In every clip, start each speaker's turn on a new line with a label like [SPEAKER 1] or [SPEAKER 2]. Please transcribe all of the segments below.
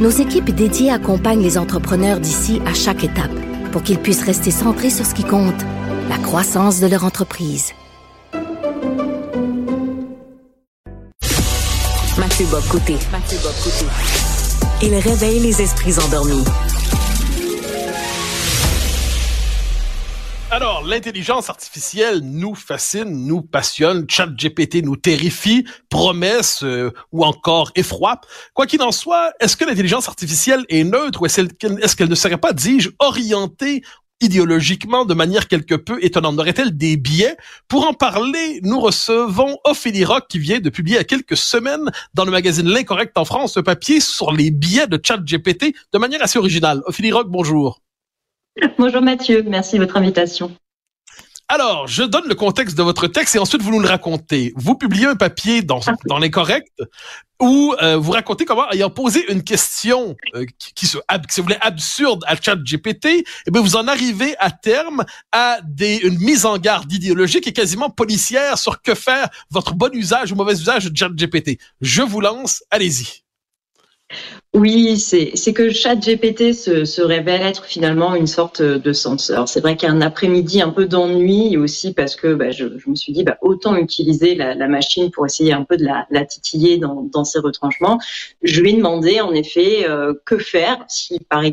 [SPEAKER 1] nos équipes dédiées accompagnent les entrepreneurs d'ici à chaque étape pour qu'ils puissent rester centrés sur ce qui compte, la croissance de leur entreprise.
[SPEAKER 2] Mathieu. Mathieu Bock-Côté. Il réveille les esprits endormis.
[SPEAKER 3] Alors, l'intelligence artificielle nous fascine, nous passionne, ChatGPT nous terrifie, promesse euh, ou encore effroi. Quoi qu'il en soit, est-ce que l'intelligence artificielle est neutre ou est-ce qu'elle ne serait pas, dis-je, orientée idéologiquement de manière quelque peu étonnante? Aurait-elle des biais? Pour en parler, nous recevons Ophélie Rock qui vient de publier il y a quelques semaines dans le magazine L'Incorrect en France un papier sur les biais de ChatGPT de manière assez originale. Ophélie Rock, bonjour.
[SPEAKER 4] Bonjour Mathieu, merci de votre invitation.
[SPEAKER 3] Alors, je donne le contexte de votre texte et ensuite vous nous le racontez. Vous publiez un papier dans, dans l'incorrect où euh, vous racontez comment, ayant posé une question euh, qui, qui, se, voulez, absurde à ChatGPT, eh bien, vous en arrivez à terme à des, une mise en garde idéologique et quasiment policière sur que faire votre bon usage ou mauvais usage de ChatGPT. Je vous lance, allez-y.
[SPEAKER 4] Oui, c'est que ChatGPT se, se révèle être finalement une sorte de censeur. C'est vrai qu'un après-midi un peu d'ennui aussi parce que bah, je, me suis dit bah, autant utiliser la, machine pour essayer un peu de la, titiller dans, dans, ses retranchements. Je lui ai en effet euh, que faire si par,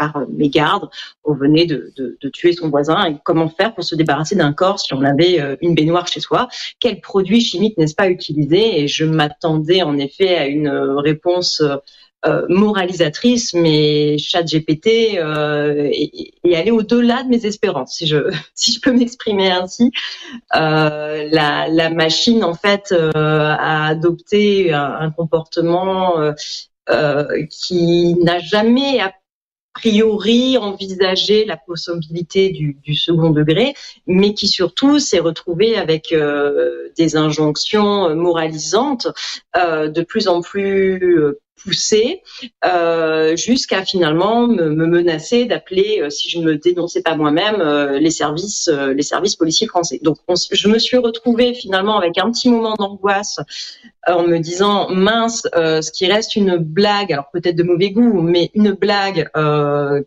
[SPEAKER 4] par mégarde on venait de, tuer son voisin et comment faire pour se débarrasser d'un corps si on avait euh, une baignoire chez soi? Quels produits chimiques n'est-ce pas utiliser Et je m'attendais en effet à une réponse euh, moralisatrice, mais ChatGPT euh, est, est allé au-delà de mes espérances, si je si je peux m'exprimer ainsi. Euh, la, machine en fait euh, a adopté un, un comportement euh, qui n'a jamais priori envisagé la possibilité du, du, second degré, mais qui surtout s'est retrouvé avec des injonctions moralisantes de plus en plus poussé euh, jusqu'à finalement me, me menacer d'appeler, euh, si je ne me dénonçais pas moi-même, euh, les services, euh, les services policiers français. Donc, on, je me suis retrouvée finalement avec un petit moment d'angoisse euh, en me disant mince, ce qui reste une blague, alors peut-être de mauvais goût, mais une blague,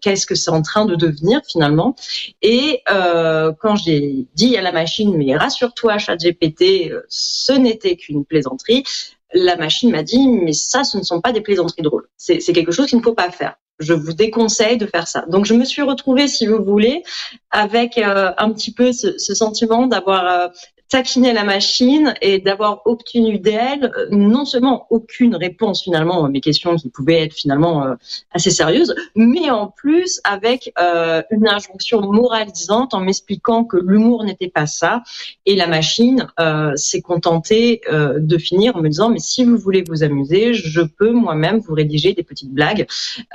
[SPEAKER 4] qu'est-ce que c'est en train de devenir finalement? Et quand j'ai dit à la machine, mais rassure-toi, ChatGPT, ce n'était qu'une plaisanterie la machine m'a dit, mais ça, ce ne sont pas des plaisanteries drôles. C'est quelque chose qu'il ne faut pas faire. Je vous déconseille de faire ça. Donc, je me suis retrouvée, si vous voulez, avec euh, un petit peu ce, ce sentiment d'avoir euh, taquiner la machine et d'avoir obtenu d'elle euh, non seulement aucune réponse finalement à mes questions qui pouvaient être finalement euh, assez sérieuses, mais en plus avec euh, une injonction moralisante en m'expliquant que l'humour n'était pas ça. Et la machine s'est contentée de finir en me disant mais si vous voulez vous amuser, je peux moi-même vous rédiger des petites blagues.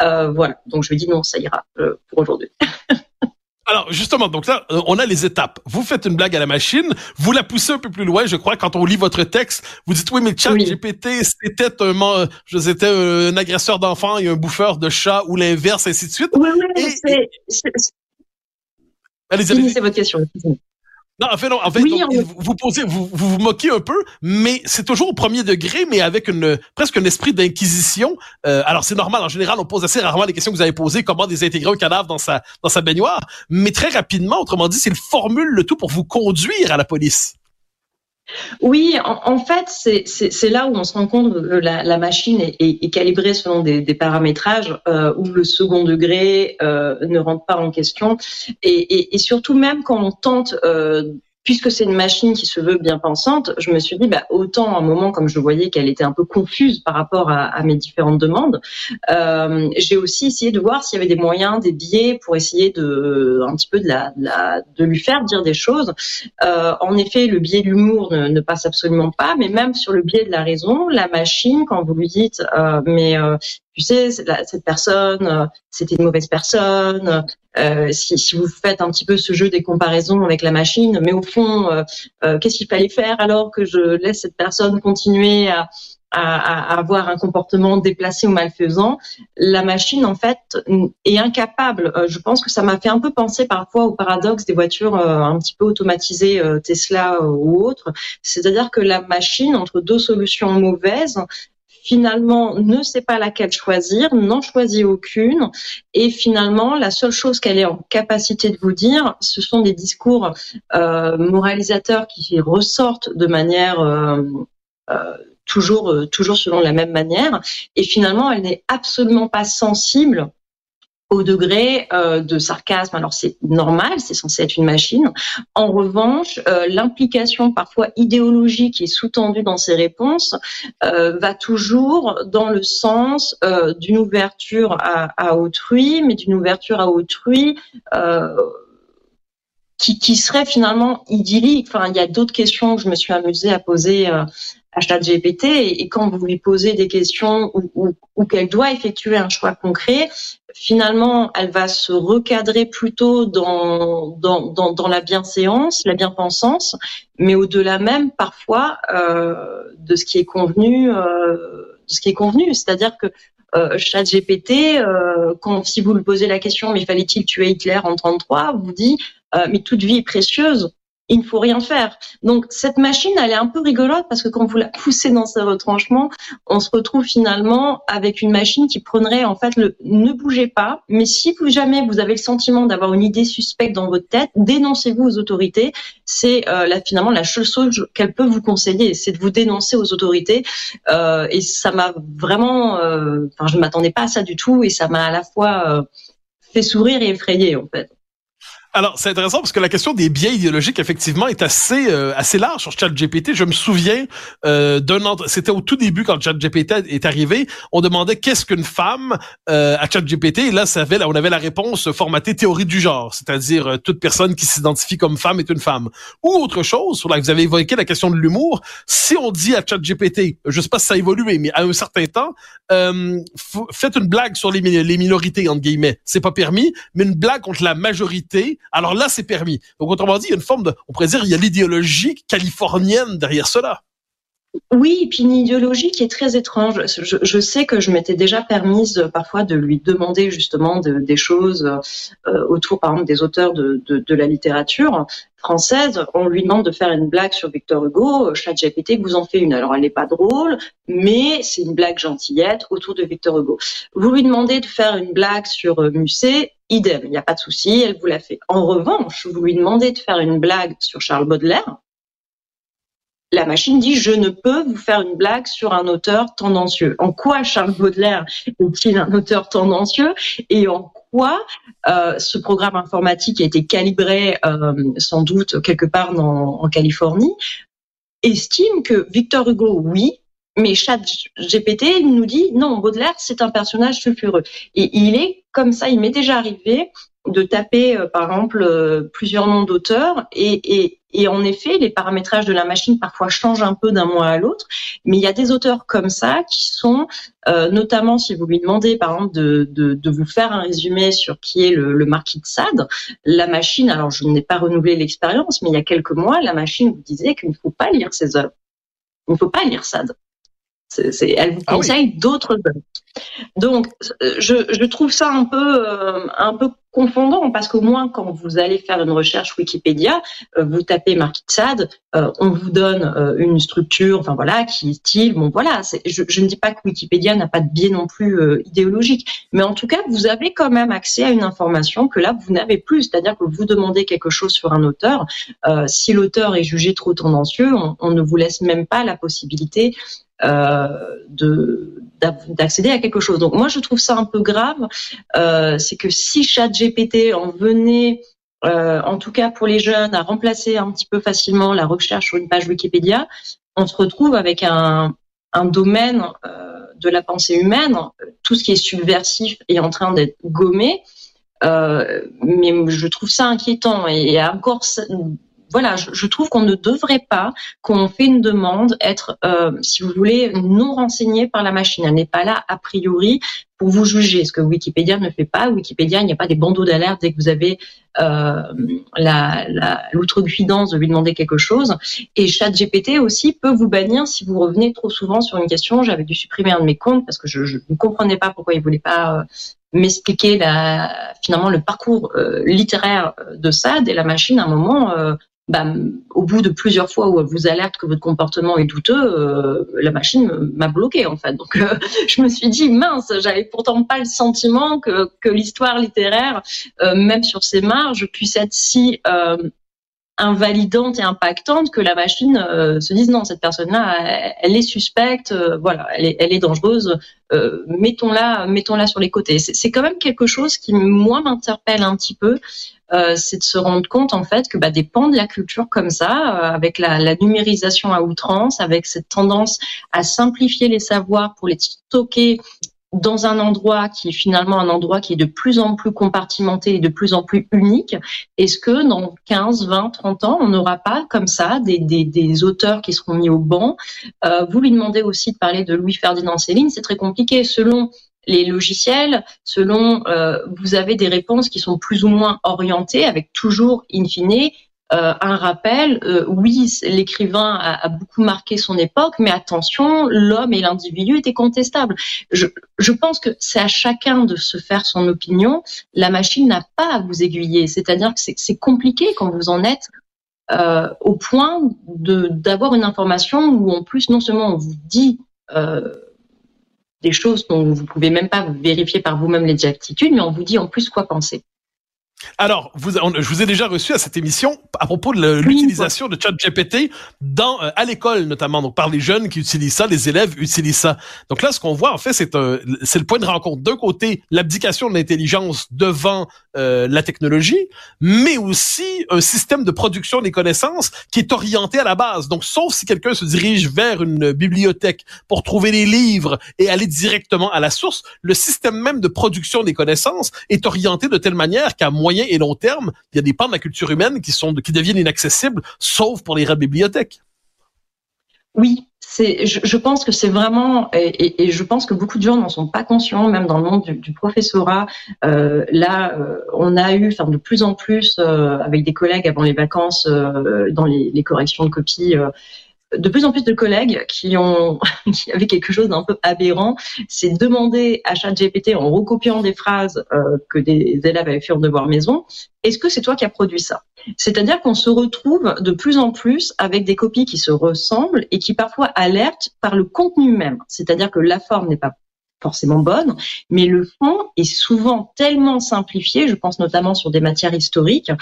[SPEAKER 4] Voilà. Donc je lui dis non, ça ira pour aujourd'hui.
[SPEAKER 3] Alors justement, donc là, euh, on a les étapes. Vous faites une blague à la machine, vous la poussez un peu plus loin. Je crois quand on lit votre texte, vous dites oui, mais chat oui. GPT, c'était un, je c'était un agresseur d'enfants et un bouffeur de chats ou l'inverse, ainsi de suite.
[SPEAKER 4] Oui, oui, c'est. Allez-y, allez votre question.
[SPEAKER 3] Non, en fait, non. En fait, oui, donc, on... vous posez, vous, vous vous moquez un peu, mais c'est toujours au premier degré, mais avec une presque un esprit d'inquisition. Euh, alors c'est normal. En général, on pose assez rarement les questions que vous avez posées, comment désintégrer un cadavre dans sa dans sa baignoire. Mais très rapidement, autrement dit, c'est le formule le tout pour vous conduire à la police.
[SPEAKER 4] Oui, en, en fait, c'est là où on se rend compte que la, la machine est, est, est, calibrée selon des, des paramétrages euh, où le second degré euh, ne rentre pas en question. Et, et, et, surtout, même quand on tente euh, puisque c'est une machine qui se veut bien pensante, je me suis dit, bah, autant à un moment, comme je voyais qu'elle était un peu confuse par rapport à, mes différentes demandes, euh, j'ai aussi essayé de voir s'il y avait des moyens, des biais pour essayer de, un petit peu de la, de, la, de lui faire dire des choses. Euh, en effet, le biais de l'humour ne, ne, passe absolument pas, mais même sur le biais de la raison, la machine, quand vous lui dites, euh, mais euh, tu sais, cette personne, euh, c'était une mauvaise personne. Euh, si, vous faites un petit peu ce jeu des comparaisons avec la machine, mais au fond, euh, euh qu'est-ce qu'il fallait faire alors que je laisse cette personne continuer à, avoir un comportement déplacé ou malfaisant, la machine en fait est incapable. Je pense que ça m'a fait un peu penser parfois au paradoxe des voitures un petit peu automatisées Tesla ou autres. C'est-à-dire que la machine entre deux solutions mauvaises finalement ne sait pas laquelle choisir, n'en choisit aucune, et finalement la seule chose qu'elle est en capacité de vous dire, ce sont des discours euh, moralisateurs qui ressortent de manière euh, euh, toujours toujours selon la même manière, et finalement elle n'est absolument pas sensible au degré euh, de sarcasme. Alors c'est normal, c'est censé être une machine. En revanche, euh, l'implication parfois idéologique qui est sous-tendue dans ces réponses euh, va toujours dans le sens d'une ouverture à, à, autrui, mais d'une ouverture à autrui. Qui, qui, serait finalement idyllique. Enfin, il y a d'autres questions que je me suis amusée à poser à ChatGPT et, quand vous lui posez des questions ou, qu'elle doit effectuer un choix concret, finalement, elle va se recadrer plutôt dans, dans, dans, dans la bienséance, la bien-pensance, mais au-delà même parfois euh, de ce qui est convenu, euh, de ce qui est convenu. C'est-à-dire que euh, ChatGPT, euh, quand si vous lui posez la question, mais fallait-il tuer Hitler en 33, vous dit, euh, mais toute vie est précieuse il ne faut rien faire. Donc cette machine, elle est un peu rigolote parce que quand vous la poussez dans ses retranchements, on se retrouve finalement avec une machine qui prendrait en fait le ne bougez pas, mais si vous jamais vous avez le sentiment d'avoir une idée suspecte dans votre tête, dénoncez-vous aux autorités. C'est euh, là, finalement la seule chose qu'elle peut vous conseiller, c'est de vous dénoncer aux autorités. Euh, et ça m'a vraiment, euh, enfin je ne m'attendais pas à ça du tout et ça m'a à la fois euh, fait sourire et effrayé en fait.
[SPEAKER 3] Alors, c'est intéressant parce que la question des biais idéologiques, effectivement, est assez euh, assez large sur ChatGPT. Je me souviens euh, d'un c'était au tout début quand ChatGPT est arrivé, on demandait qu'est-ce qu'une femme euh, à ChatGPT et là, ça avait, on avait la réponse formatée théorie du genre, c'est-à-dire euh, toute personne qui s'identifie comme femme est une femme. Ou autre chose, sur la vous avez évoqué la question de l'humour. Si on dit à ChatGPT, je sais pas si ça a évolué, mais à un certain temps, euh, faites une blague sur les, les minorités entre guillemets, c'est pas permis, mais une blague contre la majorité alors là, c'est permis. Donc, autrement dit, il y a une forme de, on pourrait il y a l'idéologie californienne derrière cela.
[SPEAKER 4] Oui, et puis une idéologie qui est très étrange. Je, sais que je m'étais déjà permise euh, parfois de lui demander justement de, des choses euh, autour, par exemple, des auteurs de, de, de, la littérature française. On lui demande de faire une blague sur Victor Hugo. ChatGPT vous en fait une. Alors elle n'est pas drôle, mais c'est une blague gentillette autour de Victor Hugo. Vous lui demandez de faire une blague sur euh, Musset. Idem, il n'y a pas de souci, elle vous l'a fait. En revanche, vous lui demandez de faire une blague sur Charles Baudelaire, la machine dit je ne peux vous faire une blague sur un auteur tendancieux. En quoi Charles Baudelaire est-il un auteur tendancieux et en quoi euh, ce programme informatique a été calibré euh, sans doute quelque part dans, en Californie? Estime que Victor Hugo oui mais GPT nous dit non Baudelaire c'est un personnage sulfureux et il est comme ça il m'est déjà arrivé de taper, euh, par exemple, euh, plusieurs noms d'auteurs. Et, en effet, les paramétrages de la machine parfois changent un peu d'un mois à l'autre. Mais il y a des auteurs comme ça qui sont, euh, notamment si vous lui demandez, par exemple, de, vous faire un résumé sur qui est le, le marquis de Sade, la machine, alors je n'ai pas renouvelé l'expérience, mais il y a quelques mois, la machine vous disait qu'il ne faut pas lire ses œuvres. Il ne faut pas lire Sade. C'est, elle vous conseille ah oui. d'autres œuvres. Donc, je, je, trouve ça un peu, euh, un peu confondant parce qu'au moins quand vous allez faire une recherche Wikipédia, euh, vous tapez Marquis de Sade, euh, on vous donne euh, une structure, enfin voilà, qui est style. Bon voilà, je, je, ne dis pas que Wikipédia n'a pas de biais non plus euh, idéologique, mais en tout cas vous avez quand même accès à une information que là vous n'avez plus, c'est-à-dire que vous demandez quelque chose sur un auteur, euh, si l'auteur est jugé trop tendancieux, on, on, ne vous laisse même pas la possibilité euh, de d'accéder à quelque chose. Donc moi je trouve ça un peu grave, euh, c'est que si ChatGPT en venait en tout cas pour les jeunes, à remplacer un petit peu facilement la recherche sur une page Wikipédia, on se retrouve avec un, domaine de la pensée humaine, tout ce qui est subversif est en train d'être gommé. Euh, mais je trouve ça inquiétant et encore voilà, je, trouve qu'on ne devrait pas, quand on fait une demande, être, euh, si vous voulez, non renseigné par la machine. Elle n'est pas là a priori pour vous juger, ce que Wikipédia ne fait pas. Wikipédia, il n'y a pas des bandeaux d'alerte dès que vous avez euh, l'outrecuidance de lui demander quelque chose. Et ChatGPT aussi peut vous bannir si vous revenez trop souvent sur une question. J'avais dû supprimer un de mes comptes parce que je, je ne comprenais pas pourquoi il voulait pas euh, m'expliquer la, finalement le parcours euh, littéraire de ça. Et la machine, à un moment, euh, bah, au bout de plusieurs fois où elle vous alerte que votre comportement est douteux, euh, la machine m'a bloqué en fait. Donc euh, je me suis dit mince, j'avais pourtant pas le sentiment que, que l'histoire littéraire, euh, même sur ses marges, puisse être si invalidante et impactante que la machine se dise non cette personne-là elle, est suspecte voilà elle est, elle est dangereuse mettons-la mettons-la sur les côtés. C'est quand même quelque chose qui moi m'interpelle un petit peu euh, c'est de se rendre compte en fait que bah, des pans de la culture comme ça, euh, avec la, la, numérisation à outrance, avec cette tendance à simplifier les savoirs pour les stocker dans un endroit qui est finalement un endroit qui est de plus en plus compartimenté et de plus en plus unique, est-ce que dans 15, 20, 30 ans, on n'aura pas comme ça des, des, auteurs qui seront mis au banc? Euh, Vous lui demandez aussi de parler de Louis-Ferdinand Céline, c'est très compliqué. Selon les logiciels, selon, euh, vous avez des réponses qui sont plus ou moins orientées, avec toujours, in fine, euh, un rappel. Euh, oui, l'écrivain a, beaucoup marqué son époque, mais attention, l'homme et l'individu étaient contestables. Je, pense que c'est à chacun de se faire son opinion. La machine n'a pas à vous aiguiller. C'est-à-dire que c'est compliqué quand vous en êtes euh, au point d'avoir une information où en plus non seulement on vous dit des choses dont vous pouvez même pas vérifier par vous-même les mais on vous dit en plus quoi penser.
[SPEAKER 3] Alors, vous, je vous ai déjà reçu à cette émission à propos de l'utilisation de ChatGPT dans euh, à l'école notamment, donc par les jeunes qui utilisent ça, les élèves utilisent ça. Donc là, ce qu'on voit en fait, c'est c'est le point de rencontre. D'un côté, l'abdication de l'intelligence devant euh, la technologie, mais aussi un système de production des connaissances qui est orienté à la base. Donc, sauf si quelqu'un se dirige vers une bibliothèque pour trouver les livres et aller directement à la source, le système même de production des connaissances est orienté de telle manière qu'à moyen et long terme, il y a des pans de la culture humaine qui sont qui deviennent inaccessibles, sauf pour les bibliothèques.
[SPEAKER 4] Oui, c'est, je, pense que c'est vraiment, et, je pense que beaucoup de gens n'en sont pas conscients, même dans le monde du, professorat. Euh, là, euh, on a eu, de plus en plus, euh, avec des collègues avant les vacances, dans les, corrections de copies de plus en plus de collègues qui ont qui avaient quelque chose d'un peu aberrant, c'est demander à ChatGPT en recopiant des phrases euh, que des élèves avaient fait en devoir maison, est-ce que c'est toi qui as produit ça? C'est-à-dire qu'on se retrouve de plus en plus avec des copies qui se ressemblent et qui parfois alertent par le contenu même. C'est-à-dire que la forme n'est pas forcément bonne, mais le fond est souvent tellement simplifié, je pense notamment sur des matières historiques,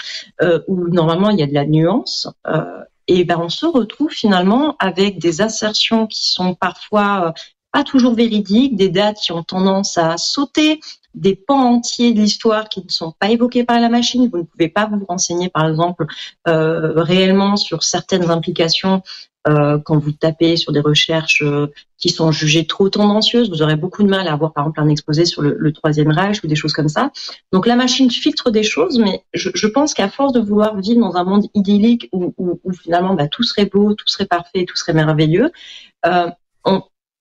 [SPEAKER 4] euh, où normalement il y a de la nuance, euh, et ben on se retrouve finalement avec des assertions qui sont parfois euh, pas toujours véridiques, des dates qui ont tendance à sauter, des pans entiers de l'histoire qui ne sont pas évoqués par la machine. Vous ne pouvez pas vous renseigner, par exemple, euh, réellement sur certaines implications euh, quand vous tapez sur des recherches euh, qui sont jugées trop tendancieuses, vous aurez beaucoup de mal à avoir par exemple un exposé sur le, troisième Reich ou des choses comme ça. Donc la machine filtre des choses, mais je, pense qu'à force de vouloir vivre dans un monde idyllique où, finalement bah, tout serait beau, tout serait parfait, tout serait merveilleux, euh,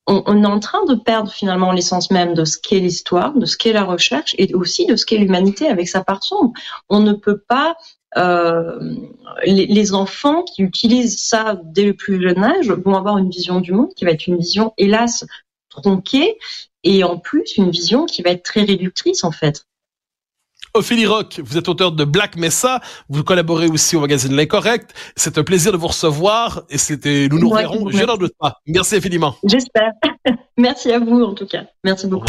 [SPEAKER 4] on, on, est en train de perdre finalement l'essence même de ce qu'est l'histoire, de ce qu'est la recherche et aussi de ce qu'est l'humanité avec sa part sombre. On ne peut pas euh, les, enfants qui utilisent ça dès le plus jeune âge vont avoir une vision du monde qui va être une vision, hélas, tronquée, et en plus une vision qui va être très réductrice en fait.
[SPEAKER 3] Ophélie Rock, vous êtes auteur de Black Mesa, vous collaborez aussi au magazine L'Incorrect. C'est un plaisir de vous recevoir et c'était nous nous reverrons, je n'en doute pas. Merci infiniment.
[SPEAKER 4] J'espère. Merci à vous en tout cas. Merci beaucoup.